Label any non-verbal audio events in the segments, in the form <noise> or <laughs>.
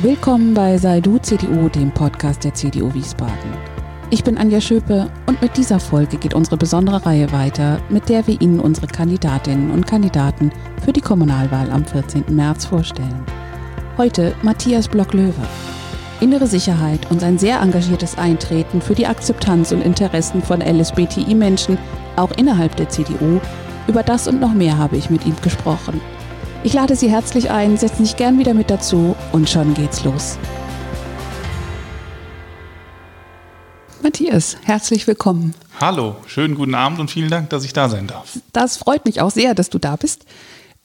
Willkommen bei Sei du CDU, dem Podcast der CDU Wiesbaden. Ich bin Anja Schöpe und mit dieser Folge geht unsere besondere Reihe weiter, mit der wir Ihnen unsere Kandidatinnen und Kandidaten für die Kommunalwahl am 14. März vorstellen. Heute Matthias Block-Löwe. Innere Sicherheit und sein sehr engagiertes Eintreten für die Akzeptanz und Interessen von LSBTI-Menschen, auch innerhalb der CDU, über das und noch mehr habe ich mit ihm gesprochen. Ich lade Sie herzlich ein, setzen sich gern wieder mit dazu und schon geht's los. Matthias, herzlich willkommen. Hallo, schönen guten Abend und vielen Dank, dass ich da sein darf. Das freut mich auch sehr, dass du da bist.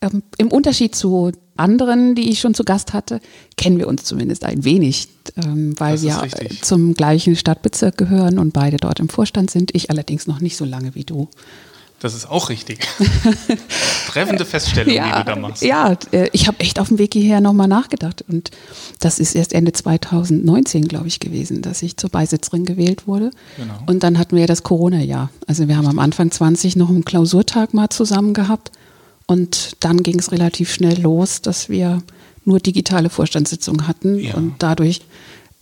Ähm, Im Unterschied zu anderen, die ich schon zu Gast hatte, kennen wir uns zumindest ein wenig, ähm, weil wir richtig. zum gleichen Stadtbezirk gehören und beide dort im Vorstand sind. Ich allerdings noch nicht so lange wie du. Das ist auch richtig. <laughs> Treffende Feststellung, ja, die du da machst. Ja, äh, ich habe echt auf dem Weg hierher nochmal nachgedacht. Und das ist erst Ende 2019, glaube ich, gewesen, dass ich zur Beisitzerin gewählt wurde. Genau. Und dann hatten wir das Corona-Jahr. Also wir haben am Anfang 20 noch einen Klausurtag mal zusammen gehabt. Und dann ging es relativ schnell los, dass wir nur digitale Vorstandssitzungen hatten ja. und dadurch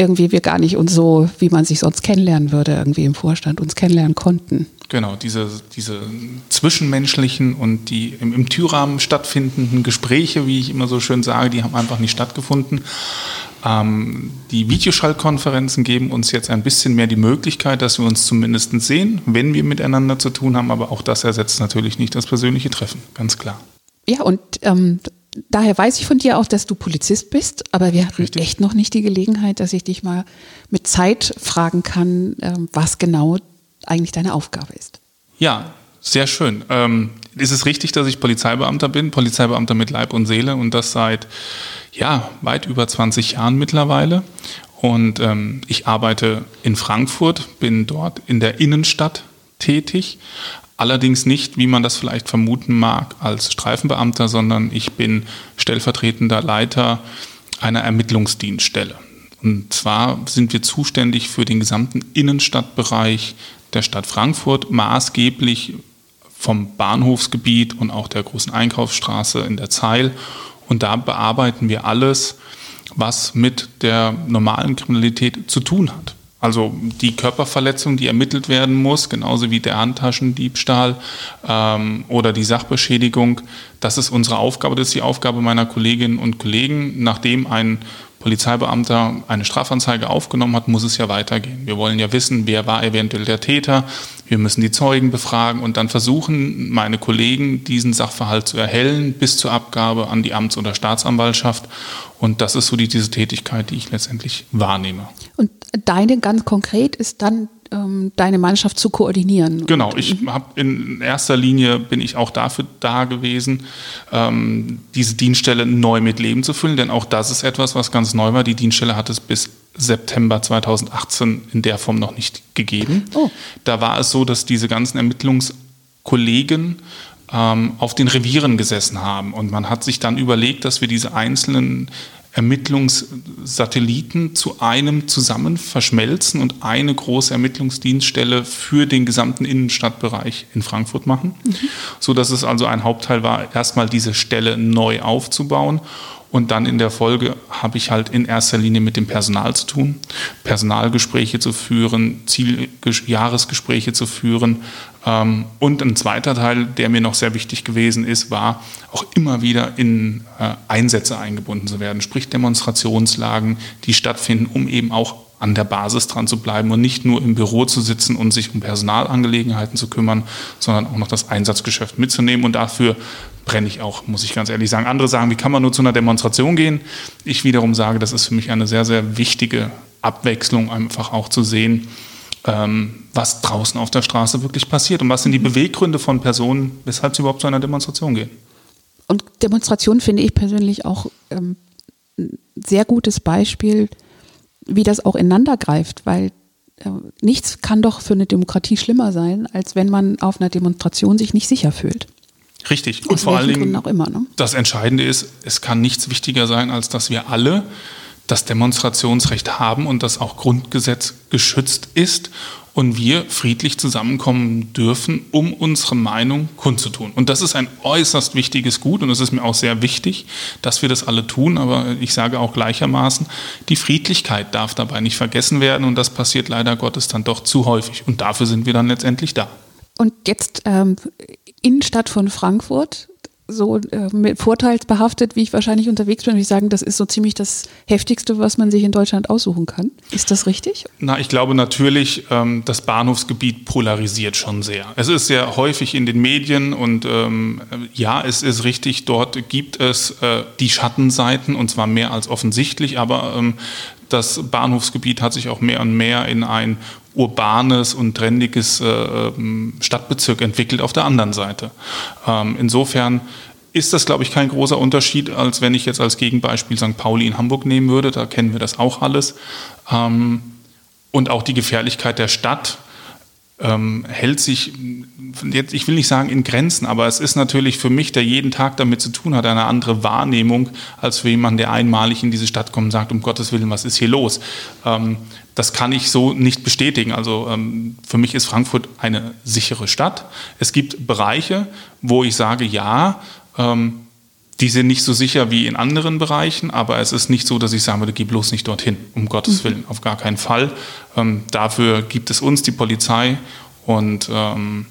irgendwie wir gar nicht uns so, wie man sich sonst kennenlernen würde, irgendwie im Vorstand uns kennenlernen konnten. Genau, diese, diese zwischenmenschlichen und die im, im Türrahmen stattfindenden Gespräche, wie ich immer so schön sage, die haben einfach nicht stattgefunden. Ähm, die Videoschallkonferenzen geben uns jetzt ein bisschen mehr die Möglichkeit, dass wir uns zumindest sehen, wenn wir miteinander zu tun haben, aber auch das ersetzt natürlich nicht das persönliche Treffen, ganz klar. Ja, und ähm, daher weiß ich von dir auch, dass du Polizist bist, aber wir hatten Richtig. echt noch nicht die Gelegenheit, dass ich dich mal mit Zeit fragen kann, ähm, was genau eigentlich deine Aufgabe ist. Ja, sehr schön. Ähm, ist es richtig, dass ich Polizeibeamter bin? Polizeibeamter mit Leib und Seele und das seit ja, weit über 20 Jahren mittlerweile. Und ähm, ich arbeite in Frankfurt, bin dort in der Innenstadt tätig. Allerdings nicht, wie man das vielleicht vermuten mag, als Streifenbeamter, sondern ich bin stellvertretender Leiter einer Ermittlungsdienststelle. Und zwar sind wir zuständig für den gesamten Innenstadtbereich der Stadt Frankfurt maßgeblich vom Bahnhofsgebiet und auch der großen Einkaufsstraße in der Zeil. Und da bearbeiten wir alles, was mit der normalen Kriminalität zu tun hat. Also die Körperverletzung, die ermittelt werden muss, genauso wie der Handtaschendiebstahl ähm, oder die Sachbeschädigung, das ist unsere Aufgabe, das ist die Aufgabe meiner Kolleginnen und Kollegen. Nachdem ein Polizeibeamter eine Strafanzeige aufgenommen hat, muss es ja weitergehen. Wir wollen ja wissen, wer war eventuell der Täter. Wir müssen die Zeugen befragen und dann versuchen meine Kollegen, diesen Sachverhalt zu erhellen bis zur Abgabe an die Amts- oder Staatsanwaltschaft. Und das ist so die, diese Tätigkeit, die ich letztendlich wahrnehme. Und deine ganz konkret ist dann ähm, deine Mannschaft zu koordinieren. Genau, ich habe in erster Linie bin ich auch dafür da gewesen, ähm, diese Dienststelle neu mit Leben zu füllen, denn auch das ist etwas, was ganz neu war. Die Dienststelle hat es bis September 2018 in der Form noch nicht gegeben. Oh. Da war es so, dass diese ganzen Ermittlungskollegen ähm, auf den Revieren gesessen haben und man hat sich dann überlegt, dass wir diese einzelnen Ermittlungssatelliten zu einem zusammen verschmelzen und eine große Ermittlungsdienststelle für den gesamten Innenstadtbereich in Frankfurt machen, mhm. so dass es also ein Hauptteil war, erstmal diese Stelle neu aufzubauen und dann in der Folge habe ich halt in erster Linie mit dem Personal zu tun, Personalgespräche zu führen, Zieljahresgespräche zu führen. Ähm, und ein zweiter Teil, der mir noch sehr wichtig gewesen ist, war auch immer wieder in äh, Einsätze eingebunden zu werden, sprich Demonstrationslagen, die stattfinden, um eben auch an der Basis dran zu bleiben und nicht nur im Büro zu sitzen und sich um Personalangelegenheiten zu kümmern, sondern auch noch das Einsatzgeschäft mitzunehmen. Und dafür brenne ich auch, muss ich ganz ehrlich sagen. Andere sagen, wie kann man nur zu einer Demonstration gehen? Ich wiederum sage, das ist für mich eine sehr, sehr wichtige Abwechslung, einfach auch zu sehen, ähm, was draußen auf der Straße wirklich passiert und was sind die Beweggründe von Personen, weshalb sie überhaupt zu einer Demonstration gehen. Und Demonstration finde ich persönlich auch ähm, ein sehr gutes Beispiel wie das auch ineinander greift, weil äh, nichts kann doch für eine Demokratie schlimmer sein, als wenn man auf einer Demonstration sich nicht sicher fühlt. Richtig. Und vor allen Dingen, auch immer, ne? das Entscheidende ist, es kann nichts wichtiger sein, als dass wir alle das Demonstrationsrecht haben und das auch Grundgesetz geschützt ist und wir friedlich zusammenkommen dürfen, um unsere Meinung kundzutun. Und das ist ein äußerst wichtiges Gut und es ist mir auch sehr wichtig, dass wir das alle tun. Aber ich sage auch gleichermaßen, die Friedlichkeit darf dabei nicht vergessen werden und das passiert leider Gottes dann doch zu häufig. Und dafür sind wir dann letztendlich da. Und jetzt ähm, Innenstadt von Frankfurt, so äh, vorteilsbehaftet, wie ich wahrscheinlich unterwegs bin, würde ich sagen, das ist so ziemlich das Heftigste, was man sich in Deutschland aussuchen kann. Ist das richtig? Na, ich glaube natürlich, ähm, das Bahnhofsgebiet polarisiert schon sehr. Es ist sehr häufig in den Medien und ähm, ja, es ist richtig, dort gibt es äh, die Schattenseiten und zwar mehr als offensichtlich, aber ähm, das Bahnhofsgebiet hat sich auch mehr und mehr in ein urbanes und trendiges äh, ähm, Stadtbezirk entwickelt auf der anderen Seite. Ähm, insofern ist das, glaube ich, kein großer Unterschied, als wenn ich jetzt als Gegenbeispiel St. Pauli in Hamburg nehmen würde. Da kennen wir das auch alles. Ähm, und auch die Gefährlichkeit der Stadt ähm, hält sich, jetzt, ich will nicht sagen in Grenzen, aber es ist natürlich für mich, der jeden Tag damit zu tun hat, eine andere Wahrnehmung, als für jemanden, der einmalig in diese Stadt kommt und sagt, um Gottes Willen, was ist hier los? Ähm, das kann ich so nicht bestätigen. Also ähm, für mich ist Frankfurt eine sichere Stadt. Es gibt Bereiche, wo ich sage, ja, ähm, die sind nicht so sicher wie in anderen Bereichen, aber es ist nicht so, dass ich sagen würde, geh bloß nicht dorthin, um Gottes mhm. Willen, auf gar keinen Fall. Ähm, dafür gibt es uns, die Polizei, und ähm,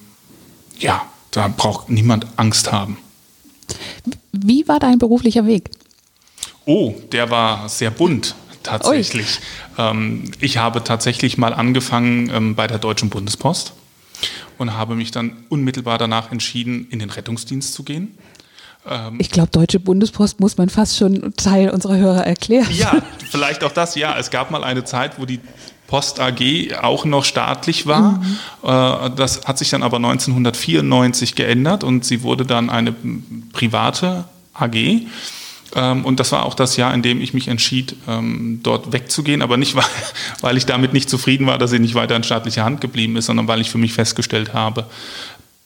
ja, da braucht niemand Angst haben. Wie war dein beruflicher Weg? Oh, der war sehr bunt tatsächlich. Ähm, ich habe tatsächlich mal angefangen ähm, bei der Deutschen Bundespost und habe mich dann unmittelbar danach entschieden, in den Rettungsdienst zu gehen. Ähm, ich glaube, Deutsche Bundespost muss man fast schon Teil unserer Hörer erklären. Ja, vielleicht auch das. Ja, es gab mal eine Zeit, wo die Post AG auch noch staatlich war. Mhm. Äh, das hat sich dann aber 1994 geändert und sie wurde dann eine private AG. Ähm, und das war auch das Jahr, in dem ich mich entschied, ähm, dort wegzugehen, aber nicht, <laughs> weil, weil ich damit nicht zufrieden war, dass sie nicht weiter in staatlicher Hand geblieben ist, sondern weil ich für mich festgestellt habe,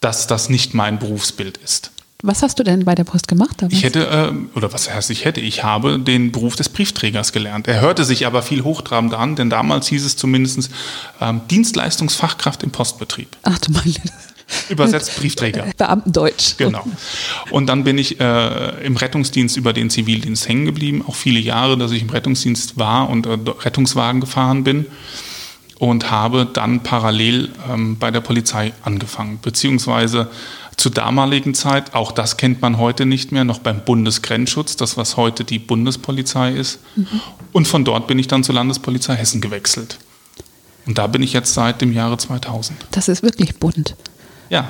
dass das nicht mein Berufsbild ist. Was hast du denn bei der Post gemacht damals? Ich hätte, äh, oder was heißt ich hätte, ich habe den Beruf des Briefträgers gelernt. Er hörte sich aber viel hochtrabender an, denn damals hieß es zumindest ähm, Dienstleistungsfachkraft im Postbetrieb. Ach du meine. Übersetzt Briefträger. <laughs> Beamtendeutsch. Genau. Und dann bin ich äh, im Rettungsdienst über den Zivildienst hängen geblieben. Auch viele Jahre, dass ich im Rettungsdienst war und äh, Rettungswagen gefahren bin. Und habe dann parallel ähm, bei der Polizei angefangen. Beziehungsweise zur damaligen Zeit, auch das kennt man heute nicht mehr, noch beim Bundesgrenzschutz, das was heute die Bundespolizei ist. Mhm. Und von dort bin ich dann zur Landespolizei Hessen gewechselt. Und da bin ich jetzt seit dem Jahre 2000. Das ist wirklich bunt. Ja.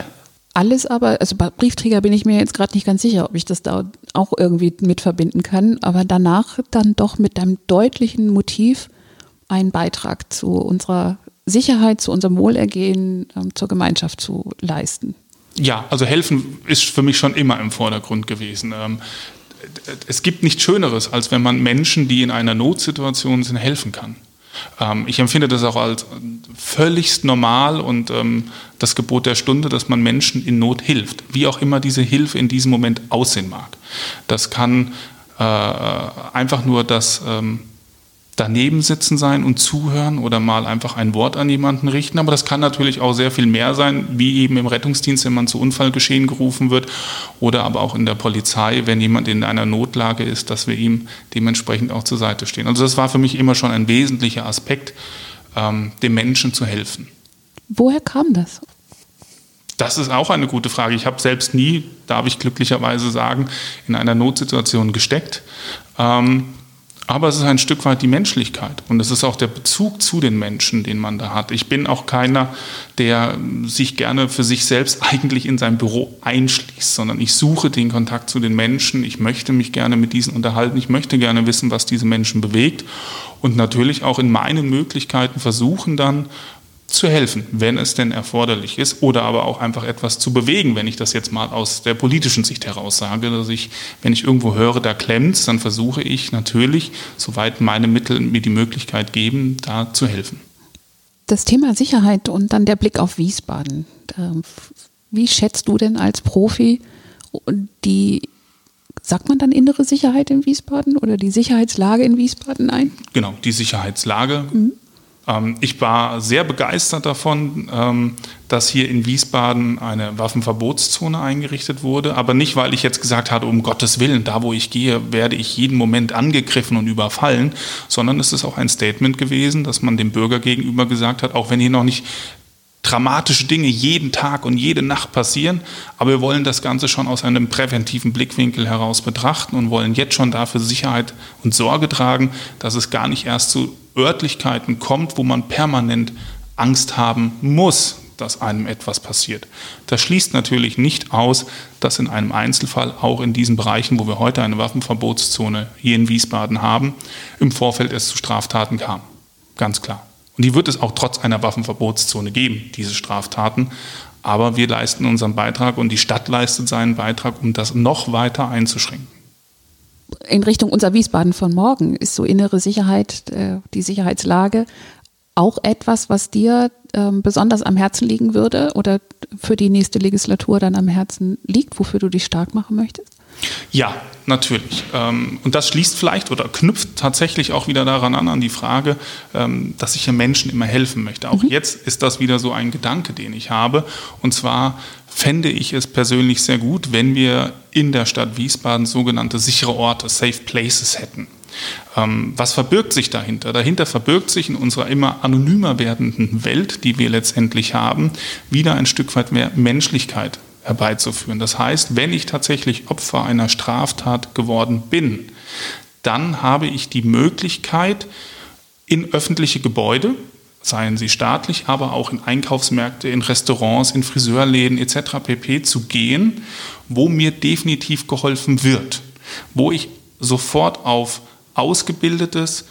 Alles aber, also bei Briefträger bin ich mir jetzt gerade nicht ganz sicher, ob ich das da auch irgendwie mit verbinden kann, aber danach dann doch mit einem deutlichen Motiv einen Beitrag zu unserer Sicherheit, zu unserem Wohlergehen, ähm, zur Gemeinschaft zu leisten. Ja, also helfen ist für mich schon immer im Vordergrund gewesen. Ähm, es gibt nichts Schöneres, als wenn man Menschen, die in einer Notsituation sind, helfen kann. Ähm, ich empfinde das auch als völligst normal und ähm, das Gebot der Stunde, dass man Menschen in Not hilft, wie auch immer diese Hilfe in diesem Moment aussehen mag. Das kann äh, einfach nur das daneben sitzen sein und zuhören oder mal einfach ein Wort an jemanden richten. Aber das kann natürlich auch sehr viel mehr sein, wie eben im Rettungsdienst, wenn man zu Unfallgeschehen gerufen wird oder aber auch in der Polizei, wenn jemand in einer Notlage ist, dass wir ihm dementsprechend auch zur Seite stehen. Also das war für mich immer schon ein wesentlicher Aspekt, ähm, dem Menschen zu helfen. Woher kam das? Das ist auch eine gute Frage. Ich habe selbst nie, darf ich glücklicherweise sagen, in einer Notsituation gesteckt. Ähm, aber es ist ein Stück weit die Menschlichkeit und es ist auch der Bezug zu den Menschen, den man da hat. Ich bin auch keiner, der sich gerne für sich selbst <laughs> eigentlich in sein Büro einschließt, sondern ich suche den Kontakt zu den Menschen. Ich möchte mich gerne mit diesen unterhalten. Ich möchte gerne wissen, was diese Menschen bewegt und natürlich auch in meinen Möglichkeiten versuchen dann zu helfen, wenn es denn erforderlich ist, oder aber auch einfach etwas zu bewegen, wenn ich das jetzt mal aus der politischen Sicht heraus sage, dass ich, wenn ich irgendwo höre, da klemmt dann versuche ich natürlich, soweit meine Mittel mir die Möglichkeit geben, da zu helfen. Das Thema Sicherheit und dann der Blick auf Wiesbaden. Wie schätzt du denn als Profi die, sagt man dann innere Sicherheit in Wiesbaden oder die Sicherheitslage in Wiesbaden ein? Genau, die Sicherheitslage. Mhm ich war sehr begeistert davon, ähm, dass hier in Wiesbaden eine Waffenverbotszone eingerichtet wurde, aber nicht, weil ich jetzt gesagt hatte, um Gottes Willen, da wo ich gehe, werde ich jeden Moment angegriffen und überfallen, sondern es ist auch ein Statement gewesen, dass man dem Bürger gegenüber gesagt hat, auch wenn hier noch nicht dramatische Dinge jeden Tag und jede Nacht passieren, aber wir wollen das Ganze schon aus einem präventiven Blickwinkel heraus betrachten und wollen jetzt schon dafür Sicherheit und Sorge tragen, dass es gar nicht erst zu Örtlichkeiten kommt, wo man permanent Angst haben muss, dass einem etwas passiert. Das schließt natürlich nicht aus, dass in einem Einzelfall auch in diesen Bereichen, wo wir heute eine Waffenverbotszone hier in Wiesbaden haben, im Vorfeld es zu Straftaten kam. Ganz klar. Und die wird es auch trotz einer Waffenverbotszone geben, diese Straftaten. Aber wir leisten unseren Beitrag und die Stadt leistet seinen Beitrag, um das noch weiter einzuschränken. In Richtung unser Wiesbaden von morgen ist so innere Sicherheit, äh, die Sicherheitslage auch etwas, was dir ähm, besonders am Herzen liegen würde oder für die nächste Legislatur dann am Herzen liegt, wofür du dich stark machen möchtest? Ja, natürlich. Ähm, und das schließt vielleicht oder knüpft tatsächlich auch wieder daran an, an die Frage, ähm, dass ich ja Menschen immer helfen möchte. Auch mhm. jetzt ist das wieder so ein Gedanke, den ich habe. Und zwar fände ich es persönlich sehr gut, wenn wir in der Stadt Wiesbaden sogenannte sichere Orte, Safe Places hätten. Ähm, was verbirgt sich dahinter? Dahinter verbirgt sich in unserer immer anonymer werdenden Welt, die wir letztendlich haben, wieder ein Stück weit mehr Menschlichkeit herbeizuführen. Das heißt, wenn ich tatsächlich Opfer einer Straftat geworden bin, dann habe ich die Möglichkeit, in öffentliche Gebäude, seien sie staatlich, aber auch in Einkaufsmärkte, in Restaurants, in Friseurläden etc. pp. zu gehen, wo mir definitiv geholfen wird, wo ich sofort auf ausgebildetes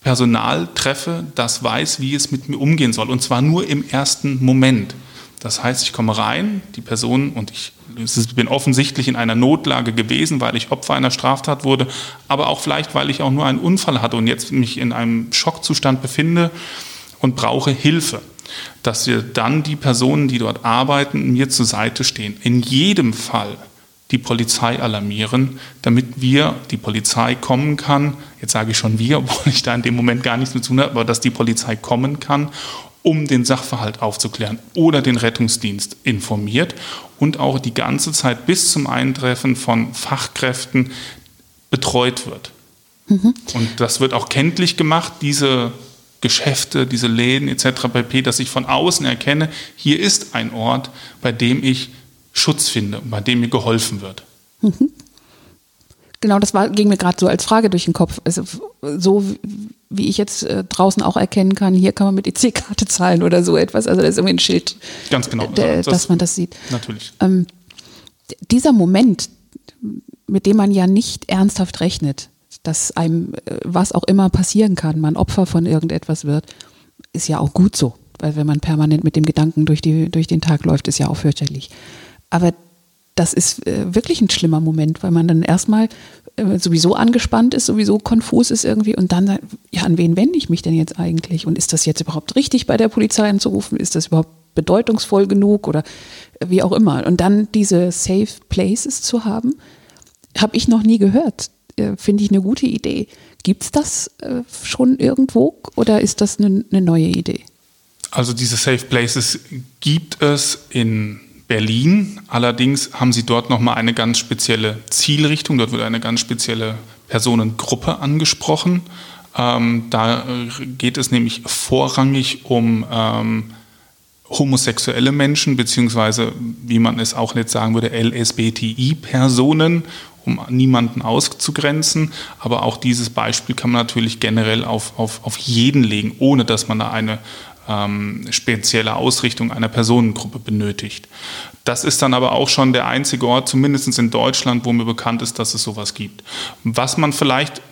Personal treffe, das weiß, wie es mit mir umgehen soll, und zwar nur im ersten Moment. Das heißt, ich komme rein, die Person, und ich bin offensichtlich in einer Notlage gewesen, weil ich Opfer einer Straftat wurde, aber auch vielleicht, weil ich auch nur einen Unfall hatte und jetzt mich in einem Schockzustand befinde und brauche Hilfe. Dass wir dann die Personen, die dort arbeiten, mir zur Seite stehen. In jedem Fall die Polizei alarmieren, damit wir, die Polizei kommen kann, jetzt sage ich schon wir, <laughs> obwohl ich da in dem Moment gar nichts mit zu tun habe, aber dass die Polizei kommen kann um den Sachverhalt aufzuklären oder den Rettungsdienst informiert und auch die ganze Zeit bis zum Eintreffen von Fachkräften betreut wird. Mhm. Und das wird auch kenntlich gemacht, diese Geschäfte, diese Läden etc. pp., dass ich von außen erkenne, hier ist ein Ort, bei dem ich Schutz finde, bei dem mir geholfen wird. Mhm. Genau, das war, ging mir gerade so als Frage durch den Kopf. Also, so wie ich jetzt äh, draußen auch erkennen kann, hier kann man mit EC-Karte zahlen oder so etwas. Also da ist irgendwie ein Schild, Ganz genau, der, das, dass man das sieht. Natürlich. Ähm, dieser Moment, mit dem man ja nicht ernsthaft rechnet, dass einem äh, was auch immer passieren kann, man Opfer von irgendetwas wird, ist ja auch gut so. Weil wenn man permanent mit dem Gedanken durch, die, durch den Tag läuft, ist ja auch fürchterlich. Aber das ist äh, wirklich ein schlimmer Moment, weil man dann erstmal äh, sowieso angespannt ist, sowieso konfus ist irgendwie und dann, ja, an wen wende ich mich denn jetzt eigentlich? Und ist das jetzt überhaupt richtig, bei der Polizei anzurufen? Ist das überhaupt bedeutungsvoll genug oder wie auch immer? Und dann diese Safe Places zu haben, habe ich noch nie gehört. Äh, Finde ich eine gute Idee. Gibt es das äh, schon irgendwo oder ist das eine ne neue Idee? Also diese Safe Places gibt es in Berlin. Allerdings haben sie dort nochmal eine ganz spezielle Zielrichtung. Dort wird eine ganz spezielle Personengruppe angesprochen. Ähm, da äh, geht es nämlich vorrangig um ähm, homosexuelle Menschen, beziehungsweise, wie man es auch jetzt sagen würde, LSBTI-Personen, um niemanden auszugrenzen. Aber auch dieses Beispiel kann man natürlich generell auf, auf, auf jeden legen, ohne dass man da eine ähm, spezielle Ausrichtung einer Personengruppe benötigt. Das ist dann aber auch schon der einzige Ort, zumindest in Deutschland, wo mir bekannt ist, dass es sowas gibt. Was man vielleicht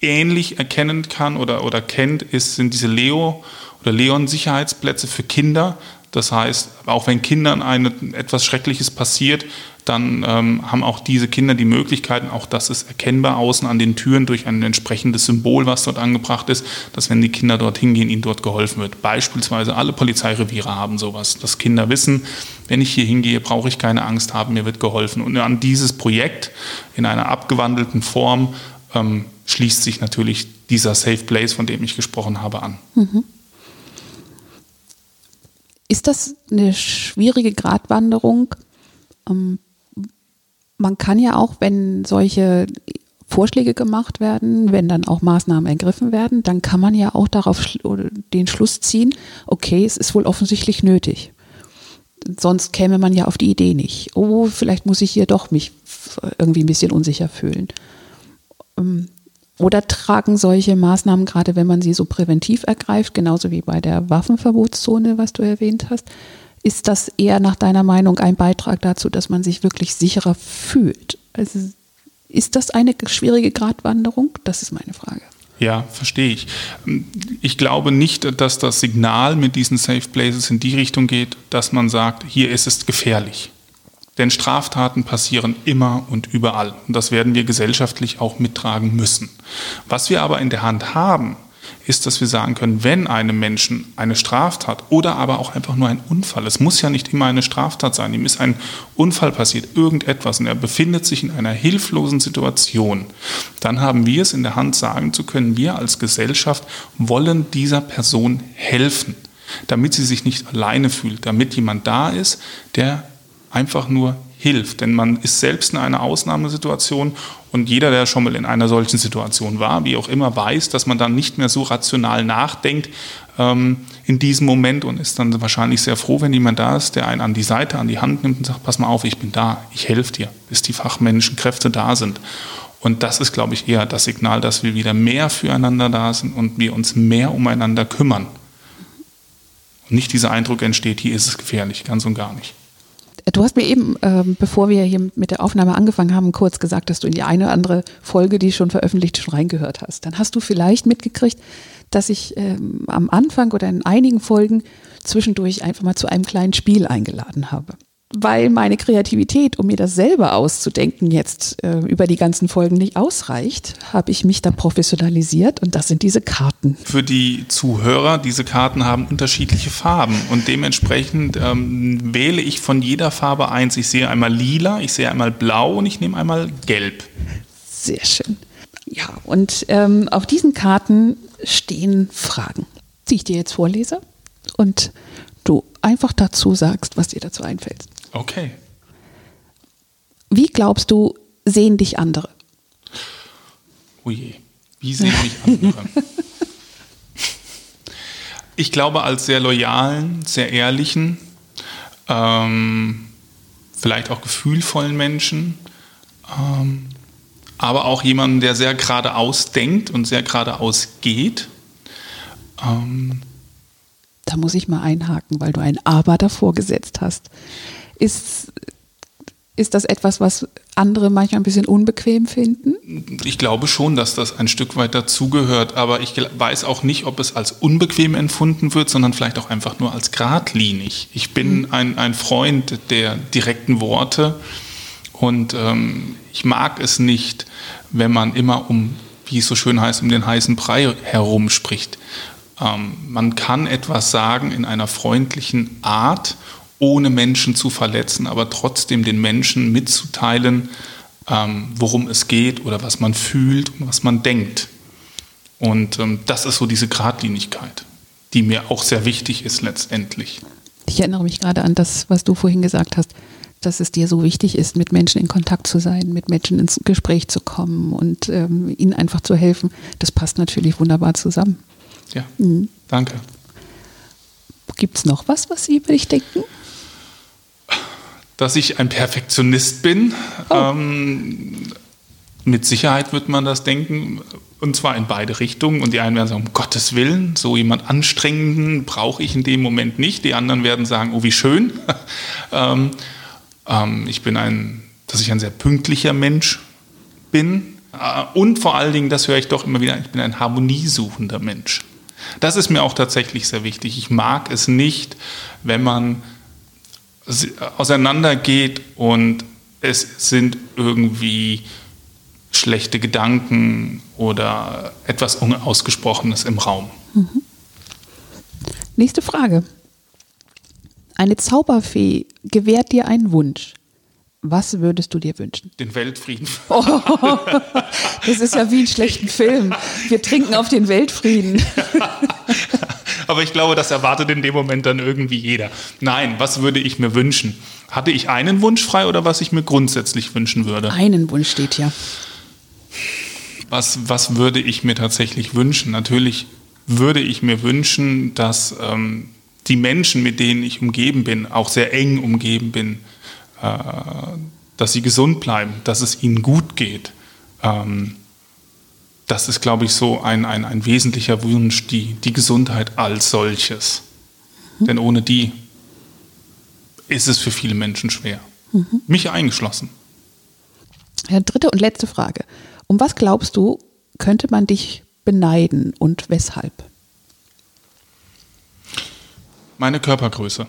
ähnlich erkennen kann oder, oder kennt, ist, sind diese Leo- oder Leon-Sicherheitsplätze für Kinder. Das heißt, auch wenn Kindern eine, etwas Schreckliches passiert, dann ähm, haben auch diese Kinder die Möglichkeiten, auch das ist erkennbar außen an den Türen durch ein entsprechendes Symbol, was dort angebracht ist, dass wenn die Kinder dorthin gehen, ihnen dort geholfen wird. Beispielsweise alle Polizeireviere haben sowas, dass Kinder wissen, wenn ich hier hingehe, brauche ich keine Angst haben, mir wird geholfen. Und an dieses Projekt in einer abgewandelten Form ähm, schließt sich natürlich dieser Safe Place, von dem ich gesprochen habe, an. Mhm. Ist das eine schwierige Gratwanderung? Ähm, man kann ja auch, wenn solche Vorschläge gemacht werden, wenn dann auch Maßnahmen ergriffen werden, dann kann man ja auch darauf den Schluss ziehen, okay, es ist wohl offensichtlich nötig. Sonst käme man ja auf die Idee nicht. Oh, vielleicht muss ich hier doch mich irgendwie ein bisschen unsicher fühlen. Ähm, oder tragen solche Maßnahmen, gerade wenn man sie so präventiv ergreift, genauso wie bei der Waffenverbotszone, was du erwähnt hast, ist das eher nach deiner Meinung ein Beitrag dazu, dass man sich wirklich sicherer fühlt? Also ist das eine schwierige Gratwanderung? Das ist meine Frage. Ja, verstehe ich. Ich glaube nicht, dass das Signal mit diesen Safe Places in die Richtung geht, dass man sagt, hier ist es gefährlich. Denn Straftaten passieren immer und überall. Und das werden wir gesellschaftlich auch mittragen müssen. Was wir aber in der Hand haben, ist, dass wir sagen können, wenn einem Menschen eine Straftat oder aber auch einfach nur ein Unfall, es muss ja nicht immer eine Straftat sein, ihm ist ein Unfall passiert, irgendetwas und er befindet sich in einer hilflosen Situation, dann haben wir es in der Hand sagen zu können, wir als Gesellschaft wollen dieser Person helfen, damit sie sich nicht alleine fühlt, damit jemand da ist, der einfach nur hilft. Denn man ist selbst in einer Ausnahmesituation und jeder, der schon mal in einer solchen Situation war, wie auch immer, weiß, dass man dann nicht mehr so rational nachdenkt ähm, in diesem Moment und ist dann wahrscheinlich sehr froh, wenn jemand da ist, der einen an die Seite, an die Hand nimmt und sagt, pass mal auf, ich bin da, ich helfe dir, bis die fachmännischen Kräfte da sind. Und das ist, glaube ich, eher das Signal, dass wir wieder mehr füreinander da sind und wir uns mehr umeinander kümmern. Und nicht dieser Eindruck entsteht, hier ist es gefährlich, ganz und gar nicht. Du hast mir eben, ähm, bevor wir hier mit der Aufnahme angefangen haben, kurz gesagt, dass du in die eine oder andere Folge, die schon veröffentlicht, schon reingehört hast. Dann hast du vielleicht mitgekriegt, dass ich ähm, am Anfang oder in einigen Folgen zwischendurch einfach mal zu einem kleinen Spiel eingeladen habe weil meine Kreativität, um mir das selber auszudenken, jetzt äh, über die ganzen Folgen nicht ausreicht, habe ich mich da professionalisiert und das sind diese Karten. Für die Zuhörer, diese Karten haben unterschiedliche Farben und dementsprechend ähm, wähle ich von jeder Farbe eins. Ich sehe einmal lila, ich sehe einmal blau und ich nehme einmal gelb. Sehr schön. Ja, und ähm, auf diesen Karten stehen Fragen, die ich dir jetzt vorlese und du einfach dazu sagst, was dir dazu einfällt. Okay. Wie glaubst du, sehen dich andere? Oh je, wie sehen mich andere? <laughs> ich glaube als sehr loyalen, sehr ehrlichen, ähm, vielleicht auch gefühlvollen Menschen, ähm, aber auch jemanden, der sehr geradeaus denkt und sehr geradeaus geht. Ähm, da muss ich mal einhaken, weil du ein Aber davor gesetzt hast. Ist, ist das etwas, was andere manchmal ein bisschen unbequem finden? Ich glaube schon, dass das ein Stück weit dazugehört, aber ich weiß auch nicht, ob es als unbequem empfunden wird, sondern vielleicht auch einfach nur als geradlinig. Ich bin mhm. ein, ein Freund der direkten Worte und ähm, ich mag es nicht, wenn man immer um, wie es so schön heißt, um den heißen Brei herum spricht. Ähm, man kann etwas sagen in einer freundlichen Art ohne Menschen zu verletzen, aber trotzdem den Menschen mitzuteilen, ähm, worum es geht oder was man fühlt und was man denkt. Und ähm, das ist so diese Gradlinigkeit, die mir auch sehr wichtig ist letztendlich. Ich erinnere mich gerade an das, was du vorhin gesagt hast, dass es dir so wichtig ist, mit Menschen in Kontakt zu sein, mit Menschen ins Gespräch zu kommen und ähm, ihnen einfach zu helfen. Das passt natürlich wunderbar zusammen. Ja, mhm. danke. Gibt es noch was, was Sie über dich denken? dass ich ein Perfektionist bin. Oh. Ähm, mit Sicherheit wird man das denken, und zwar in beide Richtungen. Und die einen werden sagen, um Gottes Willen, so jemand Anstrengenden brauche ich in dem Moment nicht. Die anderen werden sagen, oh, wie schön. <laughs> ähm, ähm, ich bin ein, dass ich ein sehr pünktlicher Mensch bin. Äh, und vor allen Dingen, das höre ich doch immer wieder, ich bin ein harmoniesuchender Mensch. Das ist mir auch tatsächlich sehr wichtig. Ich mag es nicht, wenn man auseinandergeht und es sind irgendwie schlechte Gedanken oder etwas Unausgesprochenes im Raum. Mhm. Nächste Frage. Eine Zauberfee gewährt dir einen Wunsch. Was würdest du dir wünschen? Den Weltfrieden. <laughs> Oh, das ist ja wie ein schlechten Film. Wir trinken auf den Weltfrieden. <laughs> Aber ich glaube, das erwartet in dem Moment dann irgendwie jeder. Nein, was würde ich mir wünschen? Hatte ich einen Wunsch frei oder was ich mir grundsätzlich wünschen würde? Einen Wunsch steht ja. Was, was würde ich mir tatsächlich wünschen? Natürlich würde ich mir wünschen, dass ähm, die Menschen, mit denen ich umgeben bin, auch sehr eng umgeben bin, dass sie gesund bleiben, dass es ihnen gut geht. Ähm, das ist, glaube ich, so ein, ein, ein wesentlicher Wunsch, die, die Gesundheit als solches. Mhm. Denn ohne die ist es für viele Menschen schwer. Mhm. Mich eingeschlossen. Ja, dritte und letzte Frage. Um was glaubst du, könnte man dich beneiden und weshalb? Meine Körpergröße.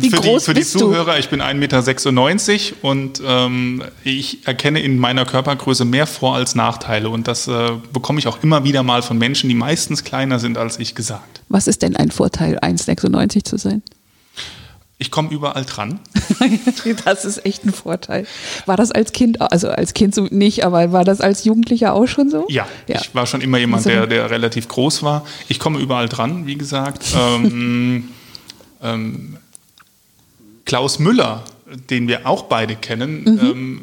Wie für groß die, für die bist Zuhörer, du? ich bin 1,96 Meter und ähm, ich erkenne in meiner Körpergröße mehr Vor- als Nachteile. Und das äh, bekomme ich auch immer wieder mal von Menschen, die meistens kleiner sind als ich gesagt. Was ist denn ein Vorteil, 1,96 zu sein? Ich komme überall dran. <laughs> das ist echt ein Vorteil. War das als Kind, also als Kind so nicht, aber war das als Jugendlicher auch schon so? Ja, ja. ich war schon immer jemand, der, der relativ groß war. Ich komme überall dran, wie gesagt. <laughs> ähm, ähm, Klaus Müller, den wir auch beide kennen, mhm. ähm,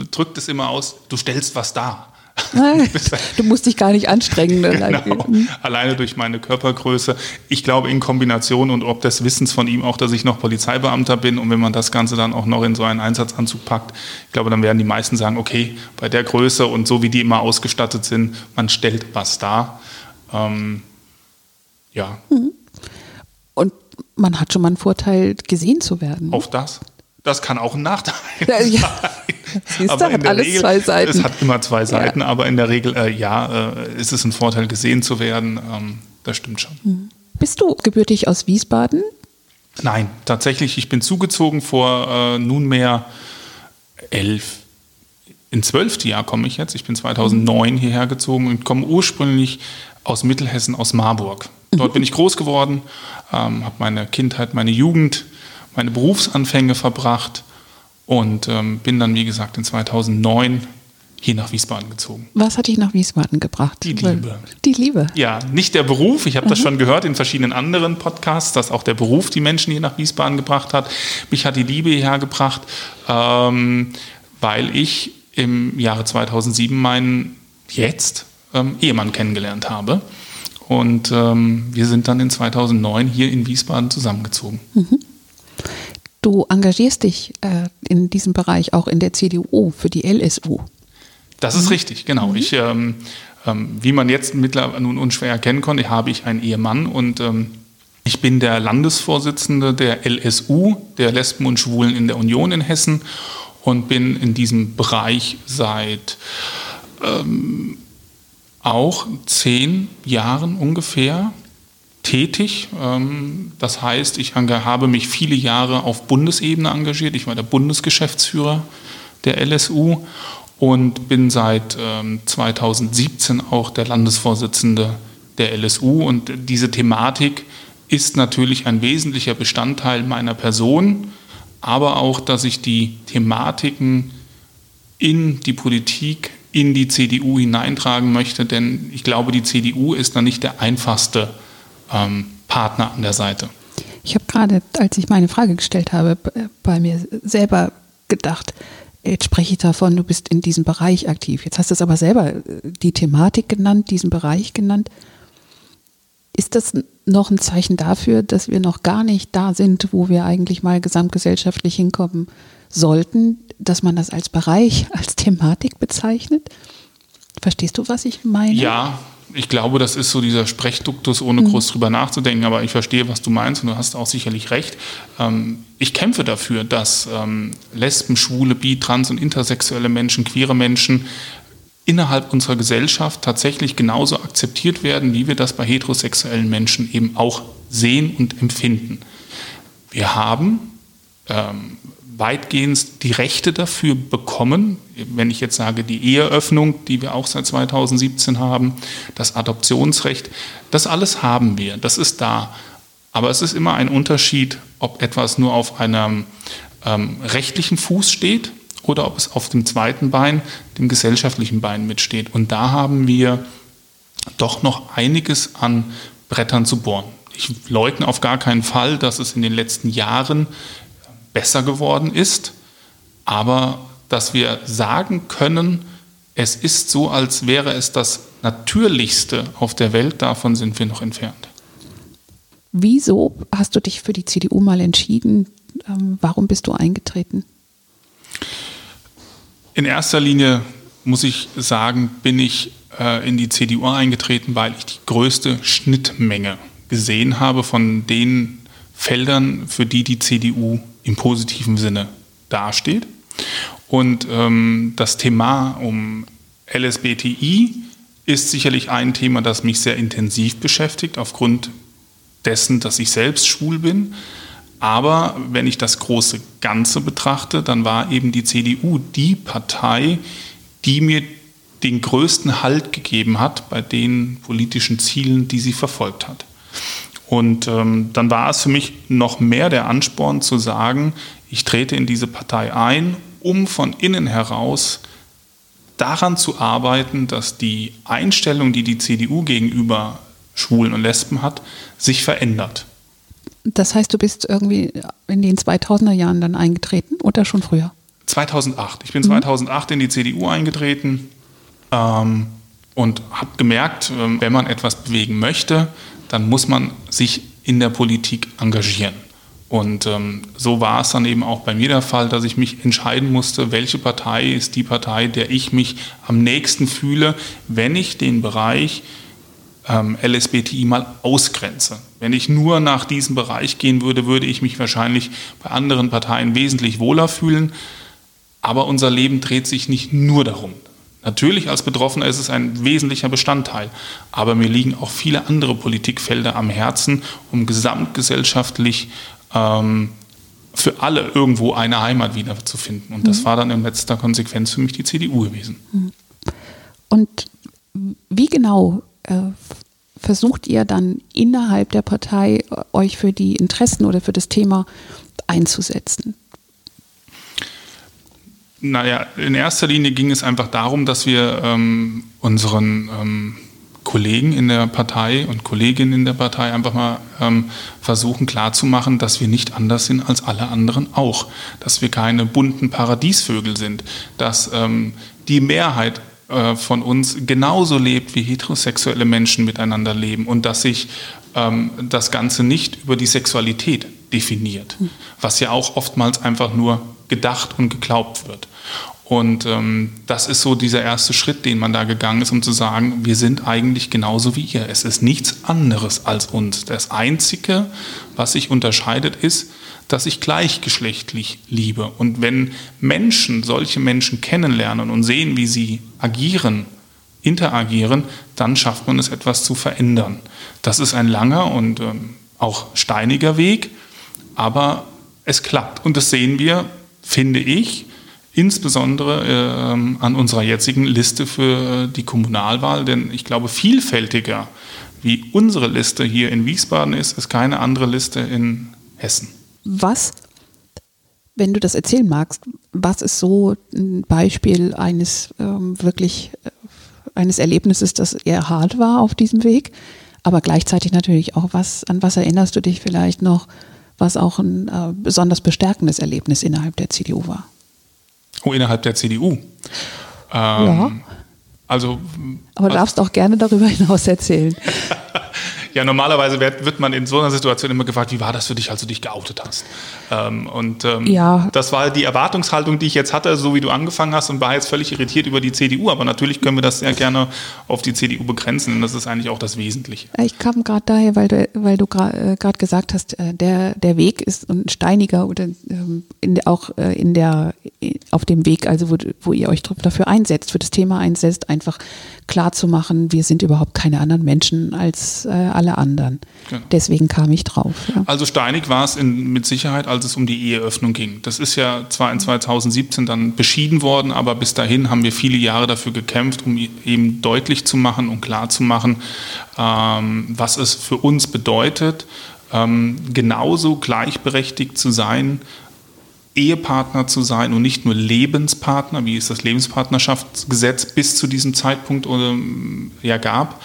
äh, drückt es immer aus, du stellst was dar. <laughs> du musst dich gar nicht anstrengen. Ne? Genau. Alleine durch meine Körpergröße. Ich glaube in Kombination und ob des Wissens von ihm auch, dass ich noch Polizeibeamter bin und wenn man das Ganze dann auch noch in so einen Einsatzanzug packt, ich glaube, dann werden die meisten sagen, okay, bei der Größe und so wie die immer ausgestattet sind, man stellt was dar. Ähm, ja. Mhm. Und man hat schon mal einen Vorteil, gesehen zu werden. Auf das? Das kann auch ein Nachteil <laughs> ja, sein. Ja. Siehst du, hat alles Regel, zwei Seiten. Es hat immer zwei Seiten, ja. aber in der Regel, äh, ja, äh, ist es ein Vorteil, gesehen zu werden. Ähm, das stimmt schon. Mhm. Bist du gebürtig aus Wiesbaden? Nein, tatsächlich, ich bin zugezogen vor äh, nunmehr elf, in zwölfte Jahr komme ich jetzt. Ich bin 2009 mhm. hierher gezogen und komme ursprünglich aus Mittelhessen, aus Marburg. Dort mhm. bin ich groß geworden, ähm, habe meine Kindheit, meine Jugend meine Berufsanfänge verbracht und ähm, bin dann, wie gesagt, in 2009 hier nach Wiesbaden gezogen. Was hat dich nach Wiesbaden gebracht? Die Liebe. Die Liebe. Ja, nicht der Beruf. Ich habe mhm. das schon gehört in verschiedenen anderen Podcasts, dass auch der Beruf die Menschen hier nach Wiesbaden gebracht hat. Mich hat die Liebe hierher gebracht, ähm, weil ich im Jahre 2007 meinen jetzt ähm, Ehemann kennengelernt habe. Und ähm, wir sind dann in 2009 hier in Wiesbaden zusammengezogen. Mhm. Du engagierst dich äh, in diesem Bereich auch in der CDU für die LSU. Das ist mhm. richtig, genau. Mhm. Ich, ähm, ähm, wie man jetzt mittlerweile nun unschwer erkennen konnte, habe ich einen Ehemann und ähm, ich bin der Landesvorsitzende der LSU, der Lesben und Schwulen in der Union in Hessen und bin in diesem Bereich seit ähm, auch zehn Jahren ungefähr tätig. Ähm, das heißt, ich habe mich viele Jahre auf Bundesebene engagiert. Ich war der Bundesgeschäftsführer der LSU und bin seit 2017 ähm, auch der Landesvorsitzende der LSU. Und diese Thematik ist natürlich ein wesentlicher Bestandteil meiner Person, aber auch, dass ich die Thematiken in die Politik, in die CDU hineintragen möchte, denn ich glaube, die CDU ist da nicht der einfachste ähm, Partner an der Seite. Ich habe gerade, als ich meine Frage gestellt habe, bei mir selber gedacht, jetzt spreche ich davon, du bist in diesem Bereich aktiv. Jetzt hast du es aber selber äh, die Thematik genannt, diesen Bereich genannt. Ist das noch ein Zeichen dafür, dass wir noch gar nicht da sind, wo wir eigentlich mal gesamtgesellschaftlich hinkommen sollten, dass man das als Bereich, <laughs> als Thematik bezeichnet? Verstehst du, was ich meine? Ja, ich glaube, das ist so dieser Sprechduktus, ohne mhm. groß drüber nachzudenken, aber ich verstehe, was du meinst und du hast auch sicherlich recht. Ähm, ich kämpfe dafür, dass ähm, Lesben, Schwule, Bi, Trans- und intersexuelle Menschen, queere Menschen innerhalb unserer Gesellschaft tatsächlich genauso akzeptiert werden, wie wir das bei heterosexuellen Menschen eben auch sehen und empfinden. Wir haben ähm, weitgehend die Rechte dafür bekommen. Wenn ich jetzt sage, die Eheöffnung, die wir auch seit 2017 haben, das Adoptionsrecht, das alles haben wir, das ist da. Aber es ist immer ein Unterschied, ob etwas nur auf einem ähm, rechtlichen Fuß steht oder ob es auf dem zweiten Bein, dem gesellschaftlichen Bein mitsteht. Und da haben wir doch noch einiges an Brettern zu bohren. Ich leugne auf gar keinen Fall, dass es in den letzten Jahren besser geworden ist, aber dass wir sagen können, es ist so, als wäre es das Natürlichste auf der Welt, davon sind wir noch entfernt. Wieso hast du dich für die CDU mal entschieden? Ähm, warum bist du eingetreten? In erster Linie muss ich sagen, bin ich äh, in die CDU eingetreten, weil ich die größte Schnittmenge gesehen habe von den Feldern, für die die CDU im positiven Sinne dasteht. Und ähm, das Thema um LSBTI ist sicherlich ein Thema, das mich sehr intensiv beschäftigt, aufgrund dessen, dass ich selbst schwul bin. Aber wenn ich das große Ganze betrachte, dann war eben die CDU die Partei, die mir den größten Halt gegeben hat bei den politischen Zielen, die sie verfolgt hat. Und ähm, dann war es für mich noch mehr der Ansporn zu sagen, ich trete in diese Partei ein, um von innen heraus daran zu arbeiten, dass die Einstellung, die die CDU gegenüber Schwulen und Lesben hat, sich verändert. Das heißt, du bist irgendwie in den 2000er Jahren dann eingetreten oder schon früher? 2008. Ich bin mhm. 2008 in die CDU eingetreten ähm, und habe gemerkt, ähm, wenn man etwas bewegen möchte, dann muss man sich in der Politik engagieren. Und ähm, so war es dann eben auch bei mir der Fall, dass ich mich entscheiden musste, welche Partei ist die Partei, der ich mich am nächsten fühle, wenn ich den Bereich ähm, LSBTI mal ausgrenze. Wenn ich nur nach diesem Bereich gehen würde, würde ich mich wahrscheinlich bei anderen Parteien wesentlich wohler fühlen. Aber unser Leben dreht sich nicht nur darum. Natürlich als Betroffener ist es ein wesentlicher Bestandteil, aber mir liegen auch viele andere Politikfelder am Herzen, um gesamtgesellschaftlich ähm, für alle irgendwo eine Heimat wiederzufinden. Und das mhm. war dann in letzter Konsequenz für mich die CDU gewesen. Mhm. Und wie genau äh, versucht ihr dann innerhalb der Partei äh, euch für die Interessen oder für das Thema einzusetzen? Naja, in erster Linie ging es einfach darum, dass wir ähm, unseren ähm, Kollegen in der Partei und Kolleginnen in der Partei einfach mal ähm, versuchen klarzumachen, dass wir nicht anders sind als alle anderen auch. Dass wir keine bunten Paradiesvögel sind. Dass ähm, die Mehrheit äh, von uns genauso lebt, wie heterosexuelle Menschen miteinander leben und dass sich ähm, das Ganze nicht über die Sexualität definiert, hm. was ja auch oftmals einfach nur gedacht und geglaubt wird. Und ähm, das ist so dieser erste Schritt, den man da gegangen ist, um zu sagen, wir sind eigentlich genauso wie ihr. Es ist nichts anderes als uns. Das Einzige, was sich unterscheidet, ist, dass ich gleichgeschlechtlich liebe. Und wenn Menschen solche Menschen kennenlernen und sehen, wie sie agieren, interagieren, dann schafft man es, etwas zu verändern. Das ist ein langer und ähm, auch steiniger Weg, aber es klappt. Und das sehen wir finde ich, insbesondere äh, an unserer jetzigen Liste für die Kommunalwahl, denn ich glaube, vielfältiger wie unsere Liste hier in Wiesbaden ist, ist keine andere Liste in Hessen. Was, wenn du das erzählen magst, was ist so ein Beispiel eines ähm, wirklich äh, eines Erlebnisses, das eher hart war auf diesem Weg, aber gleichzeitig natürlich auch was, an was erinnerst du dich vielleicht noch? Was auch ein äh, besonders bestärkendes Erlebnis innerhalb der CDU war. Oh, innerhalb der CDU? Ähm, ja. Also, Aber du darfst auch gerne darüber <laughs> hinaus erzählen. <laughs> Ja, normalerweise wird, wird, man in so einer Situation immer gefragt, wie war das für dich, als du dich geoutet hast? Ähm, und ähm, ja. das war die Erwartungshaltung, die ich jetzt hatte, so wie du angefangen hast und war jetzt völlig irritiert über die CDU. Aber natürlich können wir das sehr gerne auf die CDU begrenzen, denn das ist eigentlich auch das Wesentliche. Ich kam gerade daher, weil du, weil du gerade äh, gesagt hast, äh, der, der Weg ist ein steiniger oder ähm, in, auch äh, in der, auf dem Weg, also wo, wo ihr euch dafür einsetzt, für das Thema einsetzt, einfach klar zu machen, wir sind überhaupt keine anderen Menschen als alle alle anderen. Genau. Deswegen kam ich drauf. Ja. Also steinig war es mit Sicherheit, als es um die Eheöffnung ging. Das ist ja zwar in 2017 dann beschieden worden, aber bis dahin haben wir viele Jahre dafür gekämpft, um eben deutlich zu machen und klar zu machen, ähm, was es für uns bedeutet, ähm, genauso gleichberechtigt zu sein, Ehepartner zu sein und nicht nur Lebenspartner, wie es das Lebenspartnerschaftsgesetz bis zu diesem Zeitpunkt ähm, ja gab.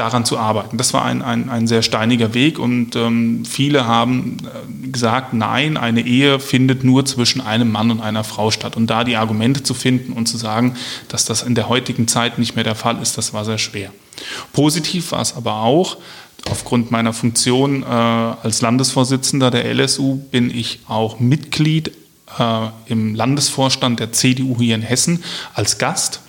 Daran zu arbeiten. Das war ein, ein, ein sehr steiniger Weg und ähm, viele haben äh, gesagt, nein, eine Ehe findet nur zwischen einem Mann und einer Frau statt. Und da die Argumente zu finden und zu sagen, dass das in der heutigen Zeit nicht mehr der Fall ist, das war sehr schwer. Positiv war es aber auch, aufgrund meiner Funktion äh, als Landesvorsitzender der LSU bin ich auch Mitglied äh, im Landesvorstand der CDU hier in Hessen als Gast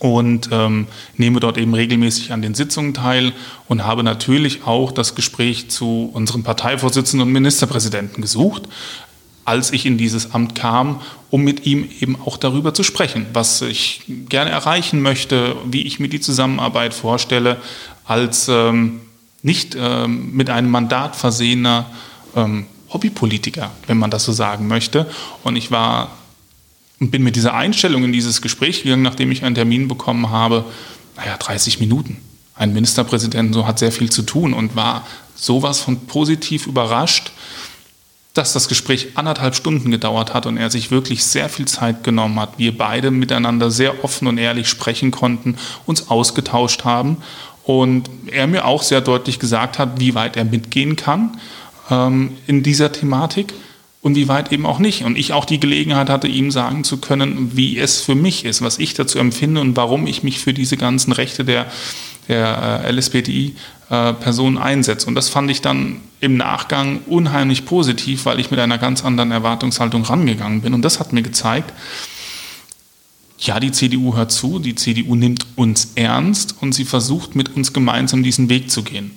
und ähm, nehme dort eben regelmäßig an den Sitzungen teil und habe natürlich auch das Gespräch zu unserem Parteivorsitzenden und Ministerpräsidenten gesucht, als ich in dieses Amt kam, um mit ihm eben auch darüber zu sprechen, was ich gerne erreichen möchte, wie ich mir die Zusammenarbeit vorstelle, als ähm, nicht ähm, mit einem Mandat versehener ähm, Hobbypolitiker, wenn man das so sagen möchte. Und ich war und bin mit dieser Einstellung in dieses Gespräch gegangen, nachdem ich einen Termin bekommen habe, naja, 30 Minuten. Ein Ministerpräsident so hat sehr viel zu tun und war sowas von positiv überrascht, dass das Gespräch anderthalb Stunden gedauert hat und er sich wirklich sehr viel Zeit genommen hat. Wir beide miteinander sehr offen und ehrlich sprechen konnten, uns ausgetauscht haben und er mir auch sehr deutlich gesagt hat, wie weit er mitgehen kann ähm, in dieser Thematik und wie weit eben auch nicht. Und ich auch die Gelegenheit hatte, ihm sagen zu können, wie es für mich ist, was ich dazu empfinde und warum ich mich für diese ganzen Rechte der, der äh, LSBTI-Personen äh, einsetze. Und das fand ich dann im Nachgang unheimlich positiv, weil ich mit einer ganz anderen Erwartungshaltung rangegangen bin. Und das hat mir gezeigt, ja, die CDU hört zu, die CDU nimmt uns ernst und sie versucht mit uns gemeinsam diesen Weg zu gehen.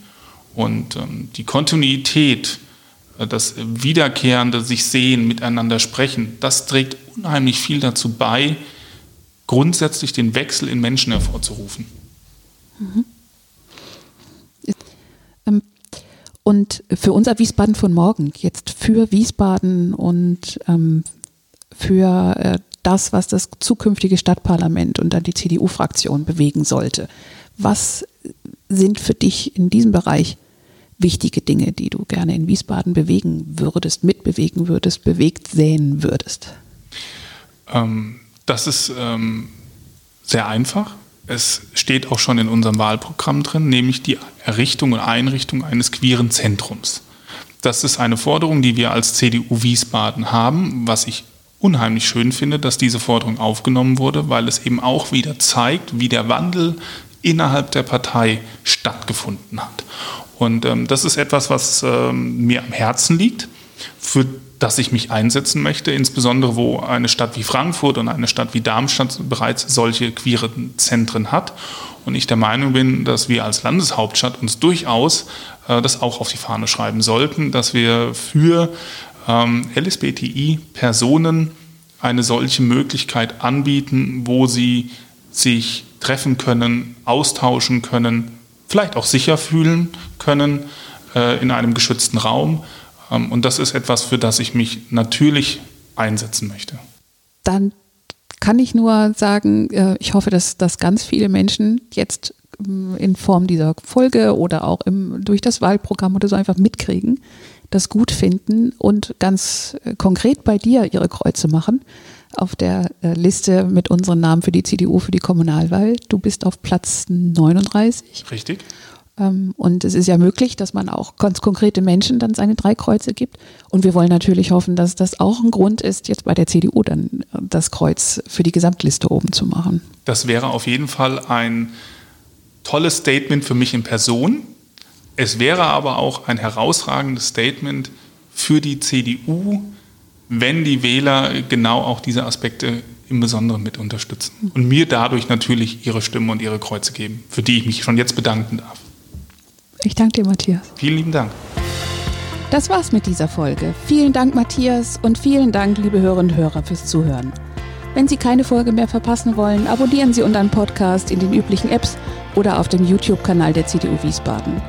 Und ähm, die Kontinuität, das wiederkehrende sich sehen, miteinander sprechen, das trägt unheimlich viel dazu bei, grundsätzlich den Wechsel in Menschen hervorzurufen. Mhm. Ähm, und für unser Wiesbaden von morgen, jetzt für Wiesbaden und ähm, für äh, das, was das zukünftige Stadtparlament und dann die CDU-Fraktion bewegen sollte. Was sind für dich in diesem Bereich wichtige Dinge, die du gerne in Wiesbaden bewegen würdest, mitbewegen würdest, bewegt sehen würdest? Ähm, das ist ähm, sehr einfach. Es steht auch schon in unserem Wahlprogramm drin, nämlich die Errichtung und Einrichtung eines queeren Zentrums. Das ist eine Forderung, die wir als CDU Wiesbaden haben, was ich unheimlich schön finde, dass diese Forderung aufgenommen wurde, weil es eben auch wieder zeigt, wie der Wandel innerhalb der Partei stattgefunden hat. Und ähm, das ist etwas, was ähm, mir am Herzen liegt, für das ich mich einsetzen möchte, insbesondere wo eine Stadt wie Frankfurt und eine Stadt wie Darmstadt bereits solche queeren Zentren hat. Und ich der Meinung bin, dass wir als Landeshauptstadt uns durchaus äh, das auch auf die Fahne schreiben sollten, dass wir für ähm, LSBTI-Personen eine solche Möglichkeit anbieten, wo sie sich treffen können, austauschen können, vielleicht auch sicher fühlen können äh, in einem geschützten Raum. Ähm, und das ist etwas, für das ich mich natürlich einsetzen möchte. Dann kann ich nur sagen, äh, ich hoffe, dass, dass ganz viele Menschen jetzt ähm, in Form dieser Folge oder auch im, durch das Wahlprogramm oder so einfach mitkriegen, das gut finden und ganz äh, konkret bei dir ihre Kreuze machen auf der äh, Liste mit unseren Namen für die CDU für die Kommunalwahl. Du bist auf Platz 39. Richtig. Ähm, und es ist ja möglich, dass man auch ganz konkrete Menschen dann seine drei Kreuze gibt. Und wir wollen natürlich hoffen, dass das auch ein Grund ist, jetzt bei der CDU dann äh, das Kreuz für die Gesamtliste oben zu machen. Das wäre auf jeden Fall ein tolles Statement für mich in Person. Es wäre aber auch ein herausragendes Statement für die CDU, wenn die Wähler genau auch diese Aspekte im Besonderen mit unterstützen und mir dadurch natürlich ihre Stimme und ihre Kreuze geben, für die ich mich schon jetzt bedanken darf. Ich danke dir, Matthias. Vielen lieben Dank. Das war's mit dieser Folge. Vielen Dank, Matthias, und vielen Dank, liebe Hörerinnen und Hörer, fürs Zuhören. Wenn Sie keine Folge mehr verpassen wollen, abonnieren Sie unseren Podcast in den üblichen Apps oder auf dem YouTube-Kanal der CDU Wiesbaden.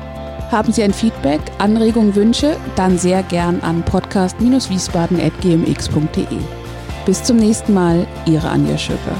Haben Sie ein Feedback, Anregungen, Wünsche? Dann sehr gern an podcast-wiesbaden.gmx.de. Bis zum nächsten Mal, Ihre Anja Schöpper.